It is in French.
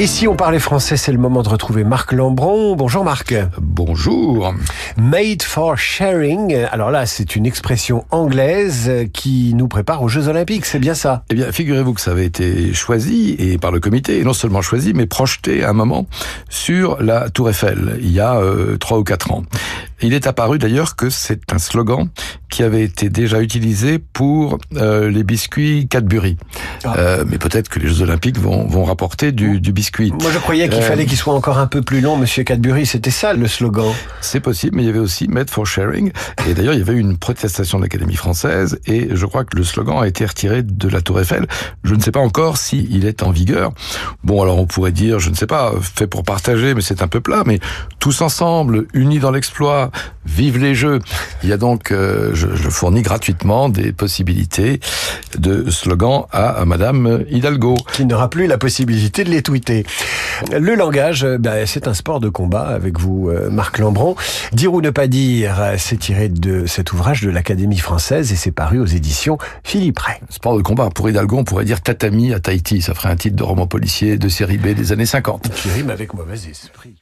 Et si on parlait français, c'est le moment de retrouver Marc Lambron. Bonjour Marc. Bonjour. Made for sharing. Alors là, c'est une expression anglaise qui nous prépare aux Jeux Olympiques, c'est bien ça? Eh bien, figurez-vous que ça avait été choisi, et par le comité, et non seulement choisi, mais projeté à un moment sur la Tour Eiffel, il y a euh, trois ou quatre ans. Il est apparu d'ailleurs que c'est un slogan qui avait été déjà utilisé pour euh, les biscuits Cadbury. Ah. Euh, mais peut-être que les Jeux Olympiques vont, vont rapporter du, du biscuit. Moi, je croyais qu'il fallait qu'il soit encore un peu plus long, Monsieur Cadbury. C'était ça le slogan. C'est possible, mais il y avait aussi Made for Sharing. Et d'ailleurs, il y avait eu une protestation de l'Académie française, et je crois que le slogan a été retiré de la Tour Eiffel. Je ne sais pas encore s'il il est en vigueur. Bon, alors on pourrait dire, je ne sais pas, fait pour partager, mais c'est un peu plat. Mais tous ensemble, unis dans l'exploit, vive les jeux. Il y a donc, euh, je, je, fournis gratuitement des possibilités de slogan à, Madame Hidalgo. Qui n'aura plus la possibilité de les tweeter. Le langage, euh, ben, c'est un sport de combat avec vous, euh, Marc Lambron. Dire ou ne pas dire, c'est tiré de cet ouvrage de l'Académie française et c'est paru aux éditions Philippe Ray. Sport de combat, pour Hidalgo, on pourrait dire tatami à Tahiti. Ça ferait un titre de roman policier de série B des années 50. Qui rime avec mauvais esprit.